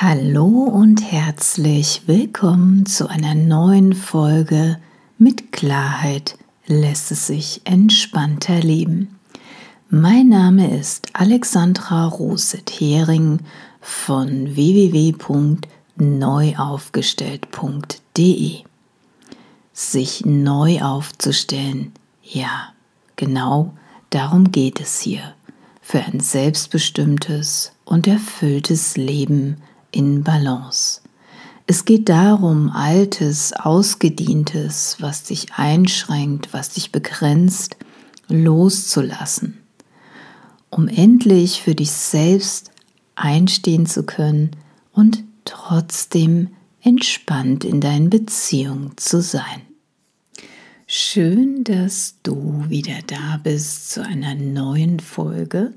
Hallo und herzlich willkommen zu einer neuen Folge mit Klarheit lässt es sich entspannter leben. Mein Name ist Alexandra Roset-Hering von www.neuaufgestellt.de. Sich neu aufzustellen, ja, genau darum geht es hier. Für ein selbstbestimmtes und erfülltes Leben in Balance. Es geht darum, altes, ausgedientes, was dich einschränkt, was dich begrenzt, loszulassen, um endlich für dich selbst einstehen zu können und trotzdem entspannt in deinen Beziehungen zu sein. Schön, dass du wieder da bist zu einer neuen Folge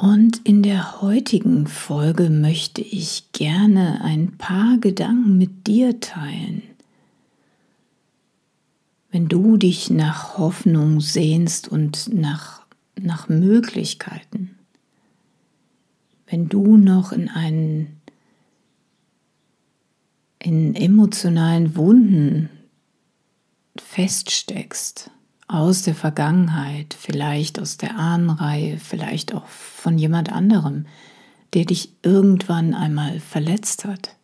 und in der heutigen Folge möchte ich gerne ein paar Gedanken mit dir teilen. Wenn du dich nach Hoffnung sehnst und nach, nach Möglichkeiten, wenn du noch in einen in emotionalen Wunden feststeckst, aus der Vergangenheit, vielleicht aus der Ahnenreihe, vielleicht auch von jemand anderem, der dich irgendwann einmal verletzt hat.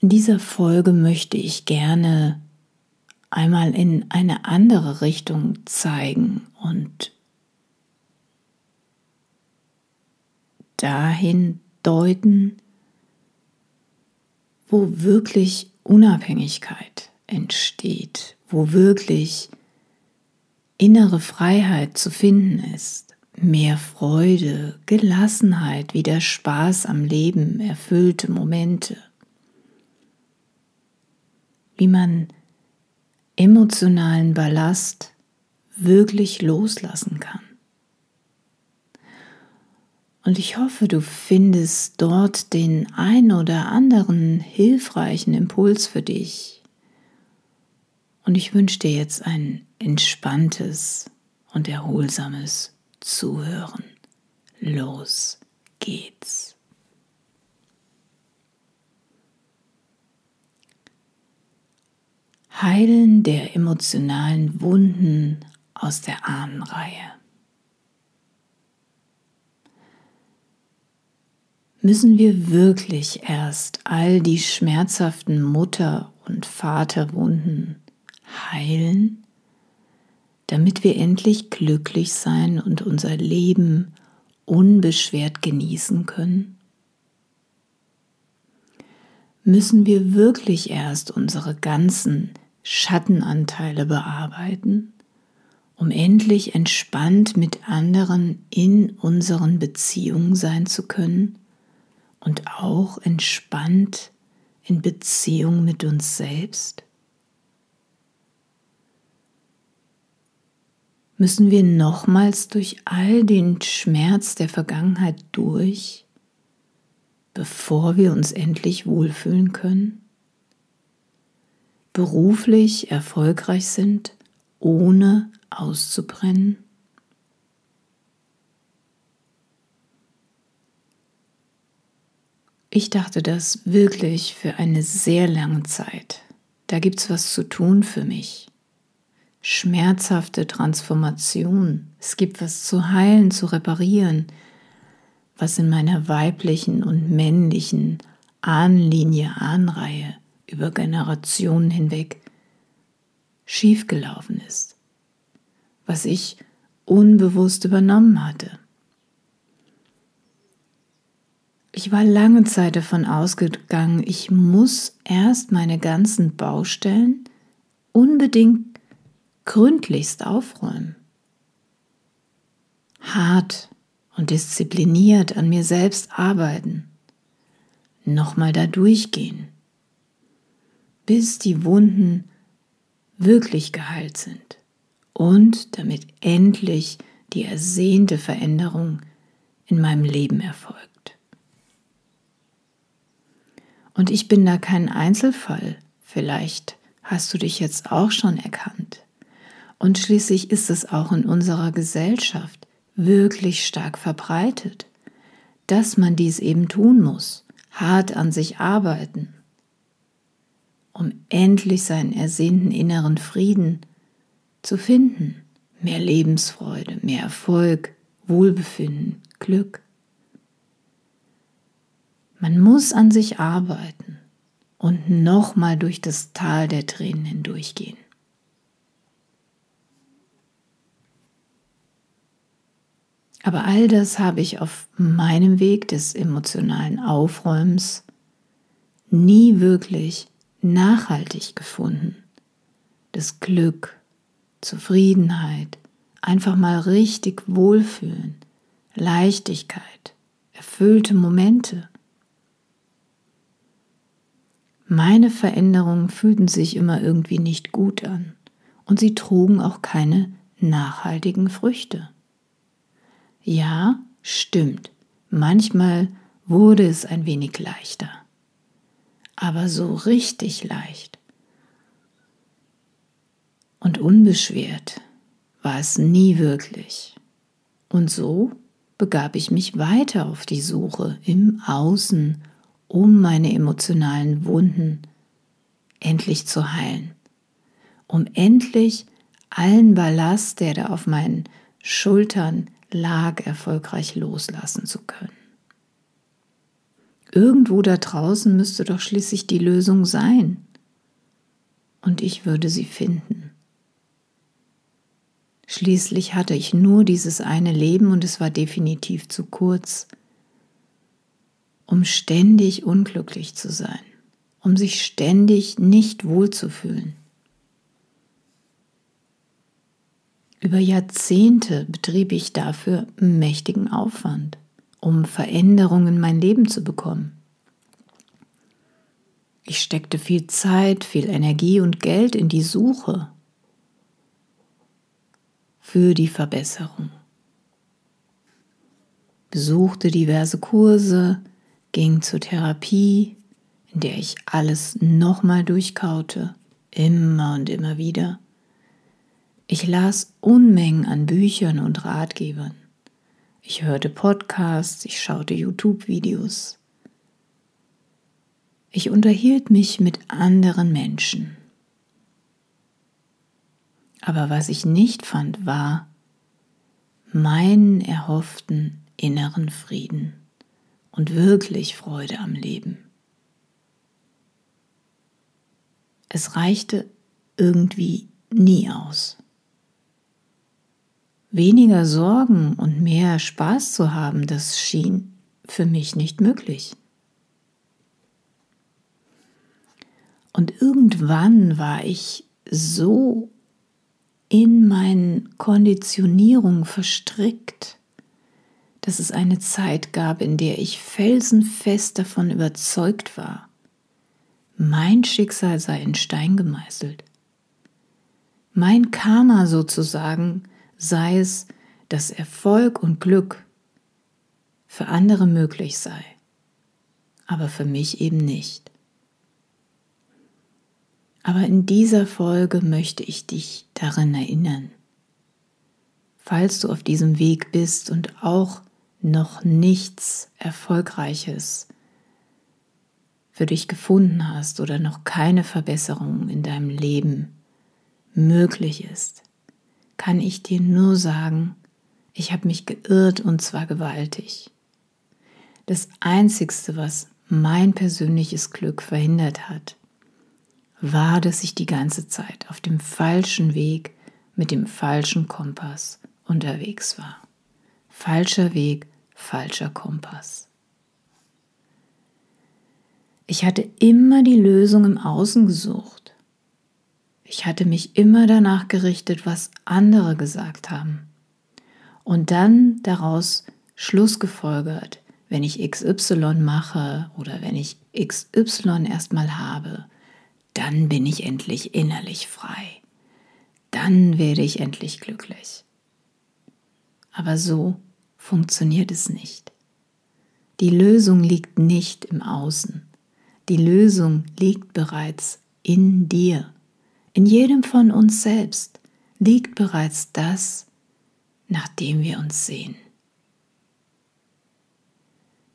In dieser Folge möchte ich gerne einmal in eine andere Richtung zeigen und dahin deuten, wo wirklich Unabhängigkeit entsteht, wo wirklich innere Freiheit zu finden ist, mehr Freude, Gelassenheit, wieder Spaß am Leben, erfüllte Momente, wie man emotionalen Ballast wirklich loslassen kann. Und ich hoffe, du findest dort den ein oder anderen hilfreichen Impuls für dich, und ich wünsche dir jetzt ein entspanntes und erholsames Zuhören. Los geht's. Heilen der emotionalen Wunden aus der Ahnenreihe. Müssen wir wirklich erst all die schmerzhaften Mutter- und Vaterwunden heilen, damit wir endlich glücklich sein und unser Leben unbeschwert genießen können? Müssen wir wirklich erst unsere ganzen Schattenanteile bearbeiten, um endlich entspannt mit anderen in unseren Beziehungen sein zu können und auch entspannt in Beziehung mit uns selbst? Müssen wir nochmals durch all den Schmerz der Vergangenheit durch, bevor wir uns endlich wohlfühlen können? Beruflich erfolgreich sind, ohne auszubrennen? Ich dachte das wirklich für eine sehr lange Zeit. Da gibt's was zu tun für mich schmerzhafte Transformation. Es gibt was zu heilen, zu reparieren, was in meiner weiblichen und männlichen Ahnenlinie, Ahnenreihe über Generationen hinweg schiefgelaufen ist, was ich unbewusst übernommen hatte. Ich war lange Zeit davon ausgegangen, ich muss erst meine ganzen Baustellen unbedingt gründlichst aufräumen. Hart und diszipliniert an mir selbst arbeiten. Nochmal da durchgehen, bis die Wunden wirklich geheilt sind und damit endlich die ersehnte Veränderung in meinem Leben erfolgt. Und ich bin da kein Einzelfall. Vielleicht hast du dich jetzt auch schon erkannt. Und schließlich ist es auch in unserer Gesellschaft wirklich stark verbreitet, dass man dies eben tun muss, hart an sich arbeiten, um endlich seinen ersehnten inneren Frieden zu finden, mehr Lebensfreude, mehr Erfolg, Wohlbefinden, Glück. Man muss an sich arbeiten und nochmal durch das Tal der Tränen hindurchgehen. Aber all das habe ich auf meinem Weg des emotionalen Aufräumens nie wirklich nachhaltig gefunden. Das Glück, Zufriedenheit, einfach mal richtig wohlfühlen, Leichtigkeit, erfüllte Momente. Meine Veränderungen fühlten sich immer irgendwie nicht gut an und sie trugen auch keine nachhaltigen Früchte. Ja, stimmt, manchmal wurde es ein wenig leichter, aber so richtig leicht und unbeschwert war es nie wirklich. Und so begab ich mich weiter auf die Suche im Außen um meine emotionalen Wunden endlich zu heilen, um endlich allen Ballast, der da auf meinen Schultern lag, erfolgreich loslassen zu können. Irgendwo da draußen müsste doch schließlich die Lösung sein. Und ich würde sie finden. Schließlich hatte ich nur dieses eine Leben und es war definitiv zu kurz, um ständig unglücklich zu sein, um sich ständig nicht wohlzufühlen. Über Jahrzehnte betrieb ich dafür mächtigen Aufwand, um Veränderungen in mein Leben zu bekommen. Ich steckte viel Zeit, viel Energie und Geld in die Suche für die Verbesserung. Besuchte diverse Kurse, ging zur Therapie, in der ich alles nochmal durchkaute, immer und immer wieder. Ich las Unmengen an Büchern und Ratgebern. Ich hörte Podcasts, ich schaute YouTube-Videos. Ich unterhielt mich mit anderen Menschen. Aber was ich nicht fand, war meinen erhofften inneren Frieden und wirklich Freude am Leben. Es reichte irgendwie nie aus. Weniger Sorgen und mehr Spaß zu haben, das schien für mich nicht möglich. Und irgendwann war ich so in meinen Konditionierungen verstrickt, dass es eine Zeit gab, in der ich felsenfest davon überzeugt war, mein Schicksal sei in Stein gemeißelt. Mein Karma sozusagen sei es, dass Erfolg und Glück für andere möglich sei, aber für mich eben nicht. Aber in dieser Folge möchte ich dich daran erinnern, falls du auf diesem Weg bist und auch noch nichts Erfolgreiches für dich gefunden hast oder noch keine Verbesserung in deinem Leben möglich ist, kann ich dir nur sagen, ich habe mich geirrt und zwar gewaltig. Das Einzigste, was mein persönliches Glück verhindert hat, war, dass ich die ganze Zeit auf dem falschen Weg mit dem falschen Kompass unterwegs war. Falscher Weg, falscher Kompass. Ich hatte immer die Lösung im Außen gesucht. Ich hatte mich immer danach gerichtet, was andere gesagt haben. Und dann daraus Schluss gefolgert, wenn ich XY mache oder wenn ich XY erstmal habe, dann bin ich endlich innerlich frei. Dann werde ich endlich glücklich. Aber so funktioniert es nicht. Die Lösung liegt nicht im Außen. Die Lösung liegt bereits in dir. In jedem von uns selbst liegt bereits das, nach dem wir uns sehen.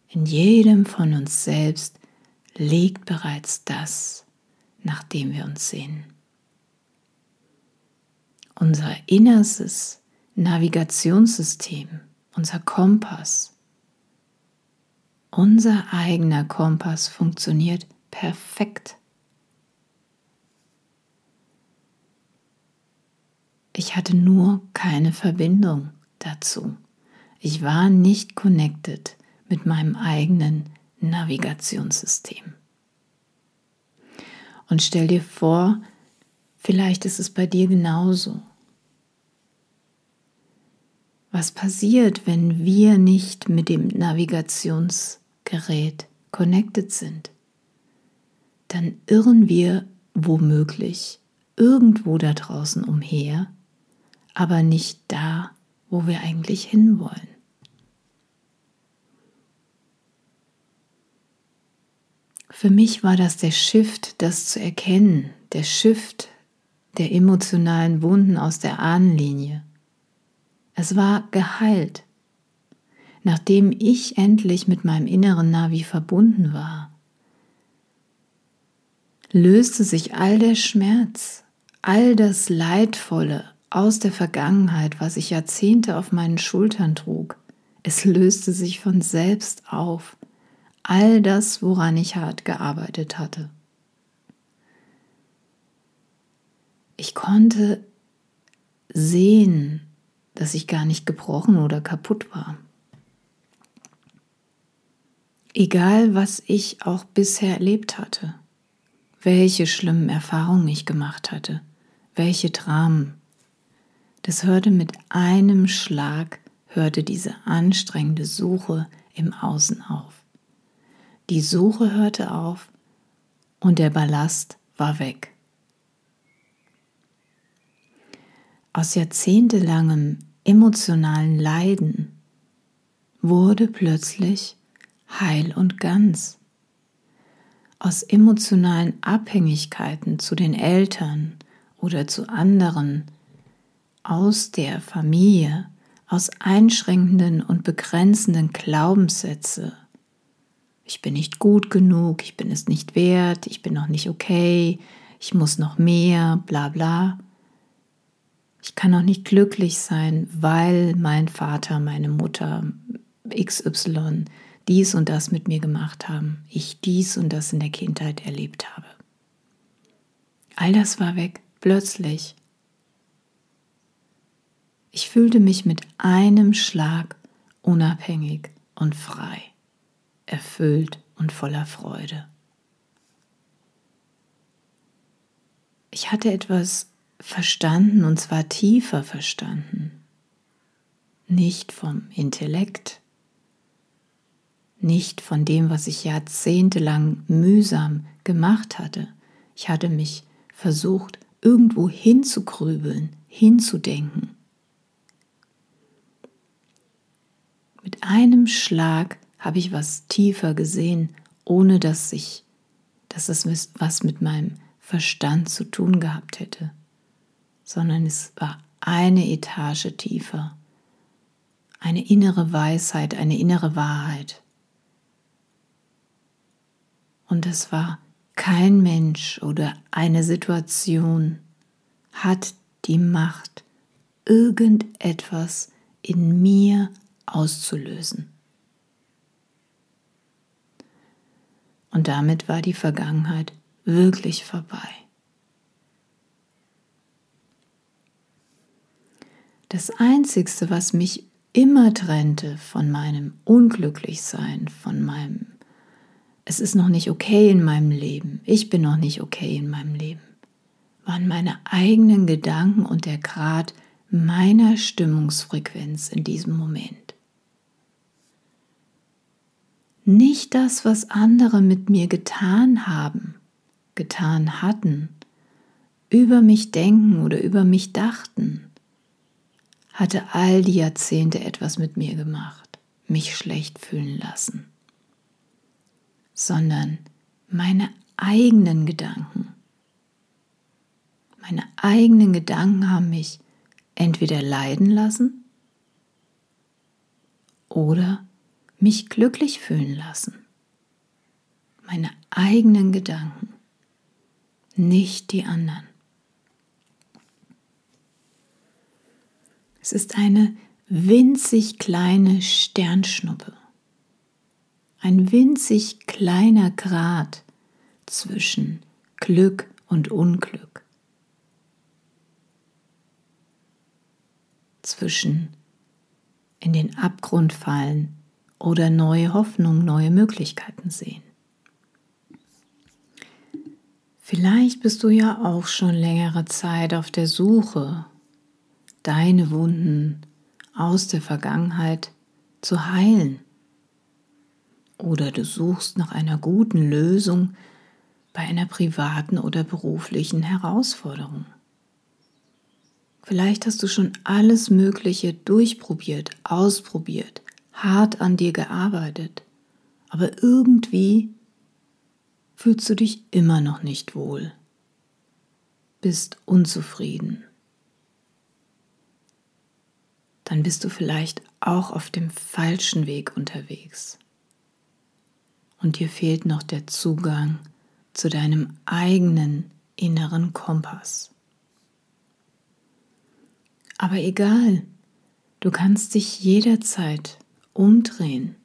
In jedem von uns selbst liegt bereits das, nach dem wir uns sehen. Unser innerstes Navigationssystem, unser Kompass, unser eigener Kompass funktioniert perfekt. Ich hatte nur keine Verbindung dazu. Ich war nicht connected mit meinem eigenen Navigationssystem. Und stell dir vor, vielleicht ist es bei dir genauso. Was passiert, wenn wir nicht mit dem Navigationsgerät connected sind? Dann irren wir womöglich irgendwo da draußen umher, aber nicht da, wo wir eigentlich hinwollen. Für mich war das der Shift, das zu erkennen, der Shift der emotionalen Wunden aus der Ahnenlinie. Es war geheilt. Nachdem ich endlich mit meinem inneren Navi verbunden war, löste sich all der Schmerz, all das Leidvolle aus der Vergangenheit, was ich Jahrzehnte auf meinen Schultern trug. Es löste sich von selbst auf all das, woran ich hart gearbeitet hatte. Ich konnte sehen, dass ich gar nicht gebrochen oder kaputt war. Egal, was ich auch bisher erlebt hatte, welche schlimmen Erfahrungen ich gemacht hatte, welche Dramen, das hörte mit einem Schlag, hörte diese anstrengende Suche im Außen auf. Die Suche hörte auf und der Ballast war weg. Aus jahrzehntelangem emotionalen Leiden wurde plötzlich heil und ganz. Aus emotionalen Abhängigkeiten zu den Eltern oder zu anderen, aus der Familie, aus einschränkenden und begrenzenden Glaubenssätze ich bin nicht gut genug, ich bin es nicht wert, ich bin noch nicht okay, ich muss noch mehr, bla bla. Ich kann noch nicht glücklich sein, weil mein Vater, meine Mutter, XY dies und das mit mir gemacht haben, ich dies und das in der Kindheit erlebt habe. All das war weg, plötzlich. Ich fühlte mich mit einem Schlag unabhängig und frei erfüllt und voller Freude. Ich hatte etwas verstanden und zwar tiefer verstanden, nicht vom Intellekt, nicht von dem, was ich jahrzehntelang mühsam gemacht hatte. Ich hatte mich versucht, irgendwo hinzugrübeln, hinzudenken. Mit einem Schlag habe ich was tiefer gesehen, ohne dass ich, dass es was mit meinem Verstand zu tun gehabt hätte, sondern es war eine Etage tiefer, eine innere Weisheit, eine innere Wahrheit. Und es war kein Mensch oder eine Situation hat die Macht, irgendetwas in mir auszulösen. Und damit war die Vergangenheit wirklich vorbei. Das Einzigste, was mich immer trennte von meinem Unglücklichsein, von meinem, es ist noch nicht okay in meinem Leben, ich bin noch nicht okay in meinem Leben, waren meine eigenen Gedanken und der Grad meiner Stimmungsfrequenz in diesem Moment nicht das, was andere mit mir getan haben, getan hatten, über mich denken oder über mich dachten, hatte all die Jahrzehnte etwas mit mir gemacht, mich schlecht fühlen lassen, sondern meine eigenen Gedanken. Meine eigenen Gedanken haben mich entweder leiden lassen oder mich glücklich fühlen lassen. Meine eigenen Gedanken, nicht die anderen. Es ist eine winzig kleine Sternschnuppe, ein winzig kleiner Grad zwischen Glück und Unglück, zwischen in den Abgrund fallen oder neue Hoffnung, neue Möglichkeiten sehen. Vielleicht bist du ja auch schon längere Zeit auf der Suche, deine Wunden aus der Vergangenheit zu heilen. Oder du suchst nach einer guten Lösung bei einer privaten oder beruflichen Herausforderung. Vielleicht hast du schon alles Mögliche durchprobiert, ausprobiert, hart an dir gearbeitet, aber irgendwie fühlst du dich immer noch nicht wohl, bist unzufrieden. Dann bist du vielleicht auch auf dem falschen Weg unterwegs. Und dir fehlt noch der Zugang zu deinem eigenen inneren Kompass. Aber egal, du kannst dich jederzeit umdrehen.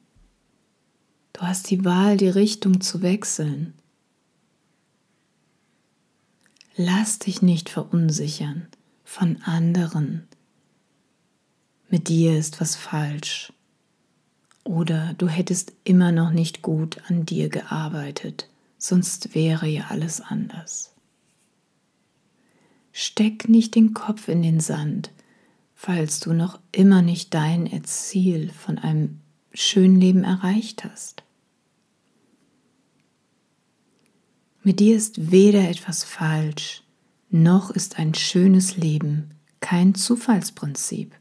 Du hast die Wahl, die Richtung zu wechseln. Lass dich nicht verunsichern von anderen. Mit dir ist was falsch. Oder du hättest immer noch nicht gut an dir gearbeitet, sonst wäre ja alles anders. Steck nicht den Kopf in den Sand, falls du noch immer nicht dein Ziel von einem schönen Leben erreicht hast. Mit dir ist weder etwas falsch, noch ist ein schönes Leben kein Zufallsprinzip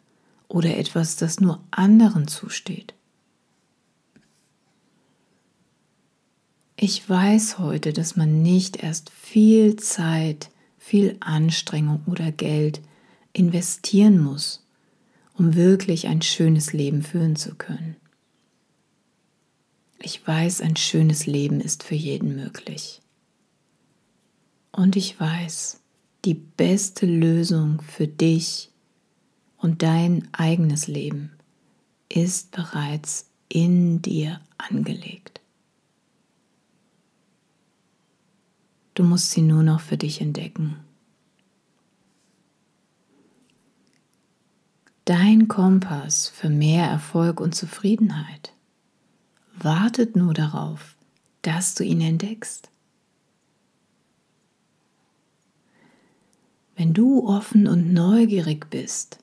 oder etwas, das nur anderen zusteht. Ich weiß heute, dass man nicht erst viel Zeit, viel Anstrengung oder Geld investieren muss, um wirklich ein schönes Leben führen zu können. Ich weiß, ein schönes Leben ist für jeden möglich. Und ich weiß, die beste Lösung für dich und dein eigenes Leben ist bereits in dir angelegt. Du musst sie nur noch für dich entdecken. Dein Kompass für mehr Erfolg und Zufriedenheit wartet nur darauf, dass du ihn entdeckst. Wenn du offen und neugierig bist,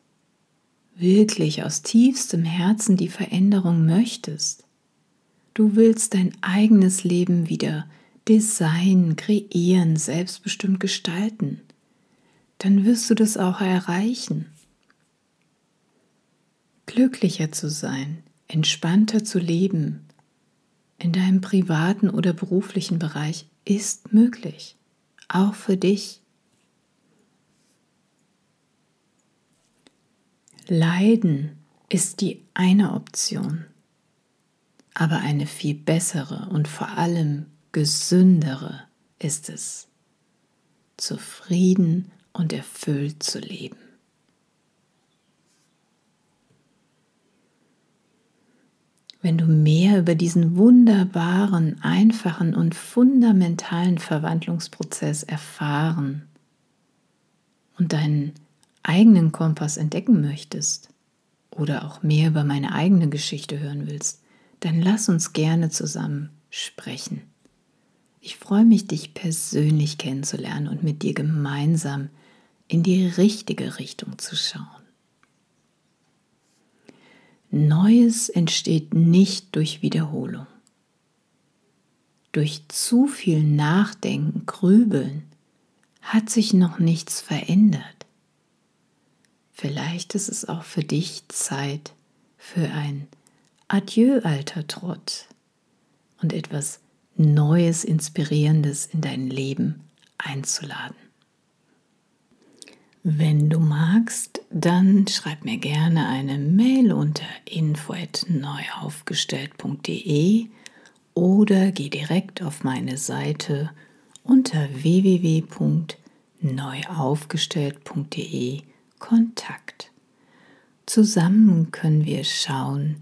wirklich aus tiefstem Herzen die Veränderung möchtest, du willst dein eigenes Leben wieder designen, kreieren, selbstbestimmt gestalten, dann wirst du das auch erreichen glücklicher zu sein, entspannter zu leben in deinem privaten oder beruflichen Bereich ist möglich, auch für dich. Leiden ist die eine Option, aber eine viel bessere und vor allem gesündere ist es, zufrieden und erfüllt zu leben. Wenn du mehr über diesen wunderbaren, einfachen und fundamentalen Verwandlungsprozess erfahren und deinen eigenen Kompass entdecken möchtest oder auch mehr über meine eigene Geschichte hören willst, dann lass uns gerne zusammen sprechen. Ich freue mich, dich persönlich kennenzulernen und mit dir gemeinsam in die richtige Richtung zu schauen. Neues entsteht nicht durch Wiederholung. Durch zu viel Nachdenken, Grübeln hat sich noch nichts verändert. Vielleicht ist es auch für dich Zeit für ein Adieu, alter Trott und etwas Neues, Inspirierendes in dein Leben einzuladen. Wenn du magst, dann schreib mir gerne eine Mail unter info@neuaufgestellt.de oder geh direkt auf meine Seite unter www.neuaufgestellt.de Kontakt. Zusammen können wir schauen,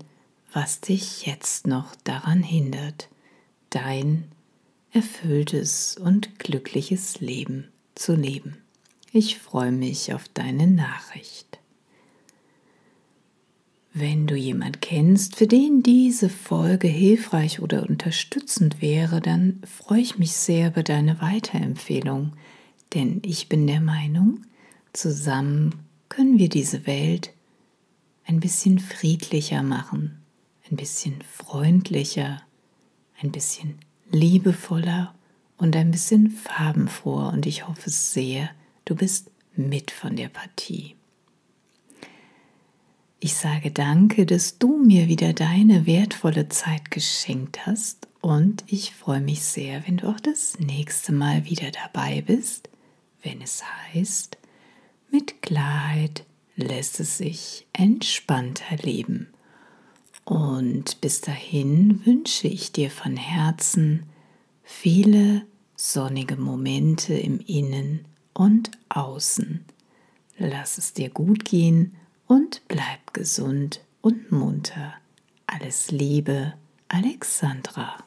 was dich jetzt noch daran hindert, dein erfülltes und glückliches Leben zu leben. Ich freue mich auf deine Nachricht. Wenn du jemand kennst, für den diese Folge hilfreich oder unterstützend wäre, dann freue ich mich sehr über deine Weiterempfehlung, denn ich bin der Meinung, zusammen können wir diese Welt ein bisschen friedlicher machen, ein bisschen freundlicher, ein bisschen liebevoller und ein bisschen farbenfroher und ich hoffe sehr, Du bist mit von der Partie. Ich sage danke, dass du mir wieder deine wertvolle Zeit geschenkt hast und ich freue mich sehr, wenn du auch das nächste Mal wieder dabei bist, wenn es heißt, mit Klarheit lässt es sich entspannter leben. Und bis dahin wünsche ich dir von Herzen viele sonnige Momente im Innen und außen. Lass es dir gut gehen und bleib gesund und munter. Alles Liebe, Alexandra.